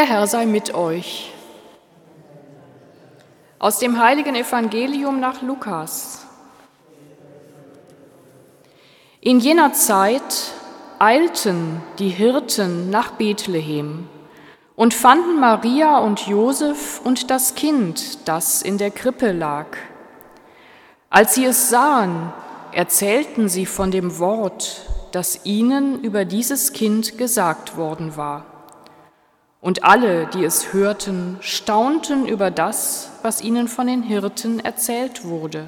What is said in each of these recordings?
Der Herr sei mit euch. Aus dem heiligen Evangelium nach Lukas. In jener Zeit eilten die Hirten nach Bethlehem und fanden Maria und Josef und das Kind, das in der Krippe lag. Als sie es sahen, erzählten sie von dem Wort, das ihnen über dieses Kind gesagt worden war. Und alle, die es hörten, staunten über das, was ihnen von den Hirten erzählt wurde.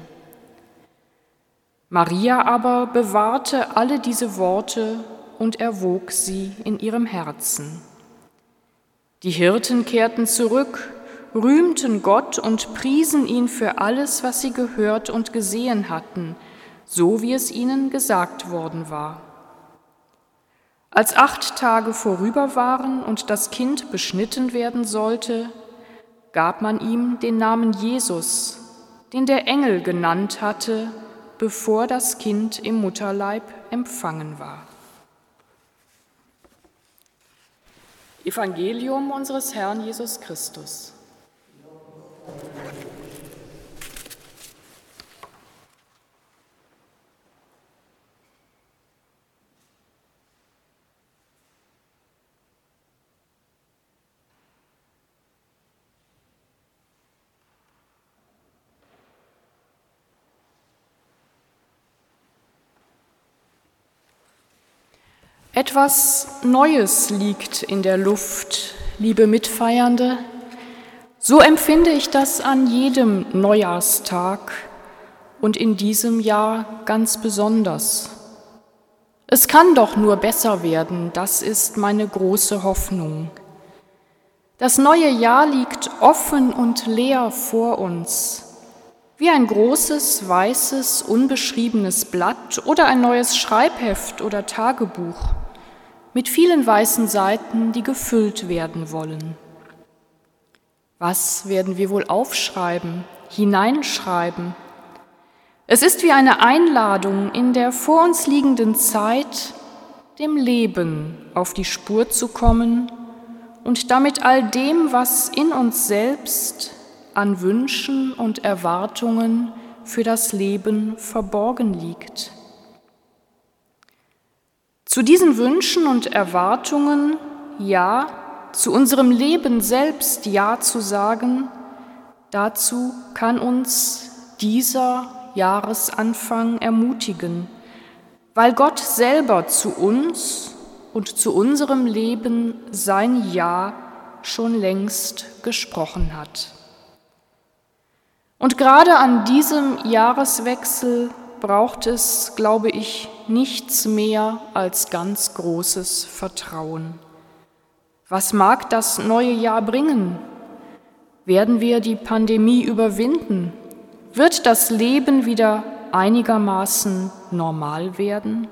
Maria aber bewahrte alle diese Worte und erwog sie in ihrem Herzen. Die Hirten kehrten zurück, rühmten Gott und priesen ihn für alles, was sie gehört und gesehen hatten, so wie es ihnen gesagt worden war. Als acht Tage vorüber waren und das Kind beschnitten werden sollte, gab man ihm den Namen Jesus, den der Engel genannt hatte, bevor das Kind im Mutterleib empfangen war. Evangelium unseres Herrn Jesus Christus. Etwas Neues liegt in der Luft, liebe Mitfeiernde. So empfinde ich das an jedem Neujahrstag und in diesem Jahr ganz besonders. Es kann doch nur besser werden, das ist meine große Hoffnung. Das neue Jahr liegt offen und leer vor uns, wie ein großes, weißes, unbeschriebenes Blatt oder ein neues Schreibheft oder Tagebuch mit vielen weißen Seiten, die gefüllt werden wollen. Was werden wir wohl aufschreiben, hineinschreiben? Es ist wie eine Einladung in der vor uns liegenden Zeit, dem Leben auf die Spur zu kommen und damit all dem, was in uns selbst an Wünschen und Erwartungen für das Leben verborgen liegt. Zu diesen Wünschen und Erwartungen Ja, zu unserem Leben selbst Ja zu sagen, dazu kann uns dieser Jahresanfang ermutigen, weil Gott selber zu uns und zu unserem Leben sein Ja schon längst gesprochen hat. Und gerade an diesem Jahreswechsel braucht es, glaube ich, nichts mehr als ganz großes Vertrauen. Was mag das neue Jahr bringen? Werden wir die Pandemie überwinden? Wird das Leben wieder einigermaßen normal werden?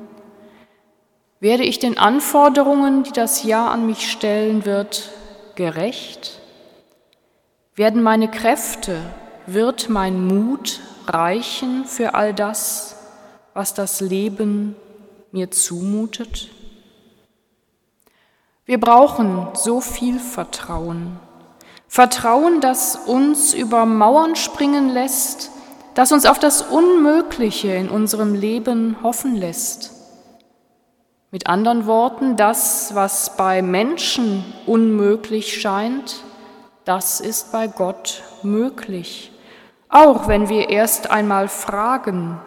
Werde ich den Anforderungen, die das Jahr an mich stellen wird, gerecht? Werden meine Kräfte, wird mein Mut reichen für all das, was das Leben mir zumutet? Wir brauchen so viel Vertrauen. Vertrauen, das uns über Mauern springen lässt, das uns auf das Unmögliche in unserem Leben hoffen lässt. Mit anderen Worten, das, was bei Menschen unmöglich scheint, das ist bei Gott möglich. Auch wenn wir erst einmal fragen,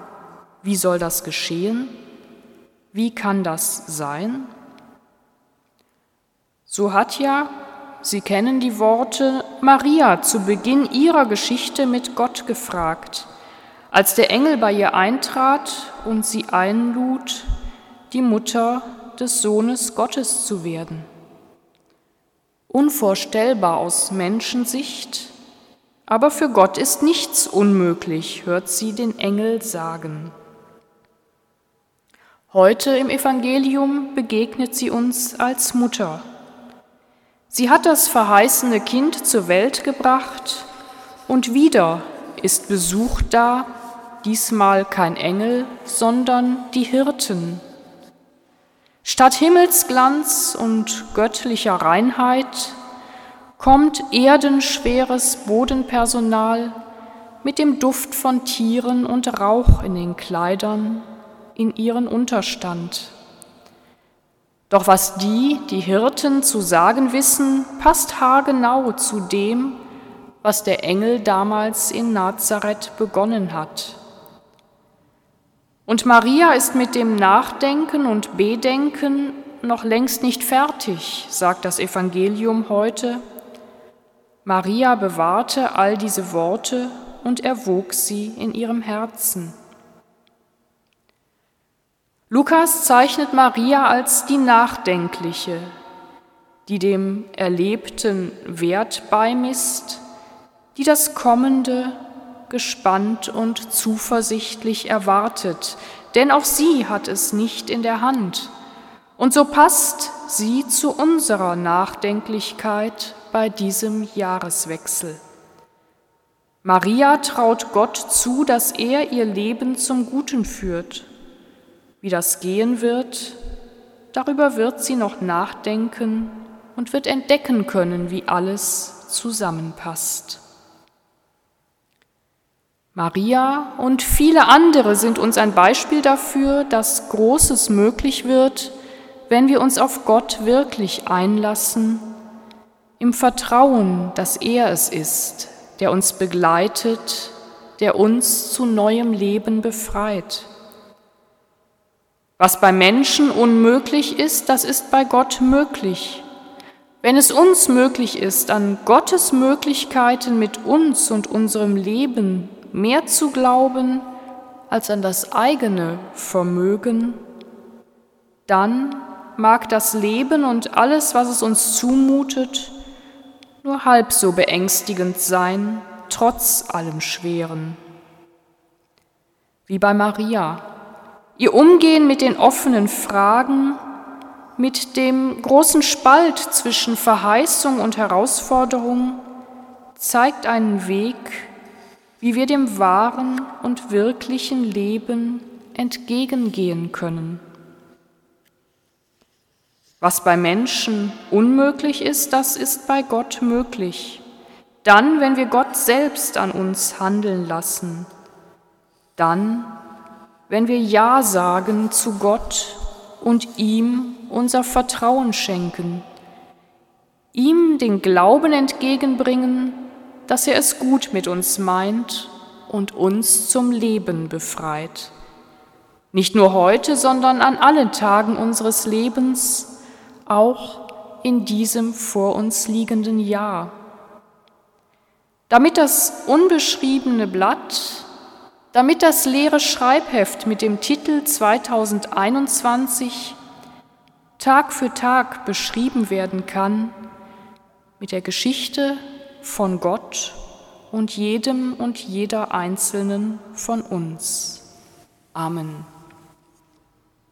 wie soll das geschehen? Wie kann das sein? So hat ja, Sie kennen die Worte, Maria zu Beginn ihrer Geschichte mit Gott gefragt, als der Engel bei ihr eintrat und sie einlud, die Mutter des Sohnes Gottes zu werden. Unvorstellbar aus Menschensicht, aber für Gott ist nichts unmöglich, hört sie den Engel sagen. Heute im Evangelium begegnet sie uns als Mutter. Sie hat das verheißene Kind zur Welt gebracht und wieder ist Besuch da, diesmal kein Engel, sondern die Hirten. Statt Himmelsglanz und göttlicher Reinheit kommt erdenschweres Bodenpersonal mit dem Duft von Tieren und Rauch in den Kleidern in ihren Unterstand. Doch was die, die Hirten zu sagen wissen, passt haargenau zu dem, was der Engel damals in Nazareth begonnen hat. Und Maria ist mit dem Nachdenken und Bedenken noch längst nicht fertig, sagt das Evangelium heute. Maria bewahrte all diese Worte und erwog sie in ihrem Herzen. Lukas zeichnet Maria als die Nachdenkliche, die dem Erlebten Wert beimisst, die das Kommende gespannt und zuversichtlich erwartet, denn auch sie hat es nicht in der Hand. Und so passt sie zu unserer Nachdenklichkeit bei diesem Jahreswechsel. Maria traut Gott zu, dass er ihr Leben zum Guten führt. Wie das gehen wird, darüber wird sie noch nachdenken und wird entdecken können, wie alles zusammenpasst. Maria und viele andere sind uns ein Beispiel dafür, dass Großes möglich wird, wenn wir uns auf Gott wirklich einlassen, im Vertrauen, dass er es ist, der uns begleitet, der uns zu neuem Leben befreit. Was bei Menschen unmöglich ist, das ist bei Gott möglich. Wenn es uns möglich ist, an Gottes Möglichkeiten mit uns und unserem Leben mehr zu glauben als an das eigene Vermögen, dann mag das Leben und alles, was es uns zumutet, nur halb so beängstigend sein, trotz allem Schweren. Wie bei Maria, ihr Umgehen mit den offenen Fragen, mit dem großen Spalt zwischen Verheißung und Herausforderung, zeigt einen Weg, wie wir dem wahren und wirklichen Leben entgegengehen können. Was bei Menschen unmöglich ist, das ist bei Gott möglich. Dann, wenn wir Gott selbst an uns handeln lassen. Dann, wenn wir Ja sagen zu Gott und ihm unser Vertrauen schenken, ihm den Glauben entgegenbringen, dass er es gut mit uns meint und uns zum Leben befreit. Nicht nur heute, sondern an allen Tagen unseres Lebens, auch in diesem vor uns liegenden Jahr. Damit das unbeschriebene Blatt, damit das leere Schreibheft mit dem Titel 2021 Tag für Tag beschrieben werden kann, mit der Geschichte von Gott und jedem und jeder Einzelnen von uns. Amen.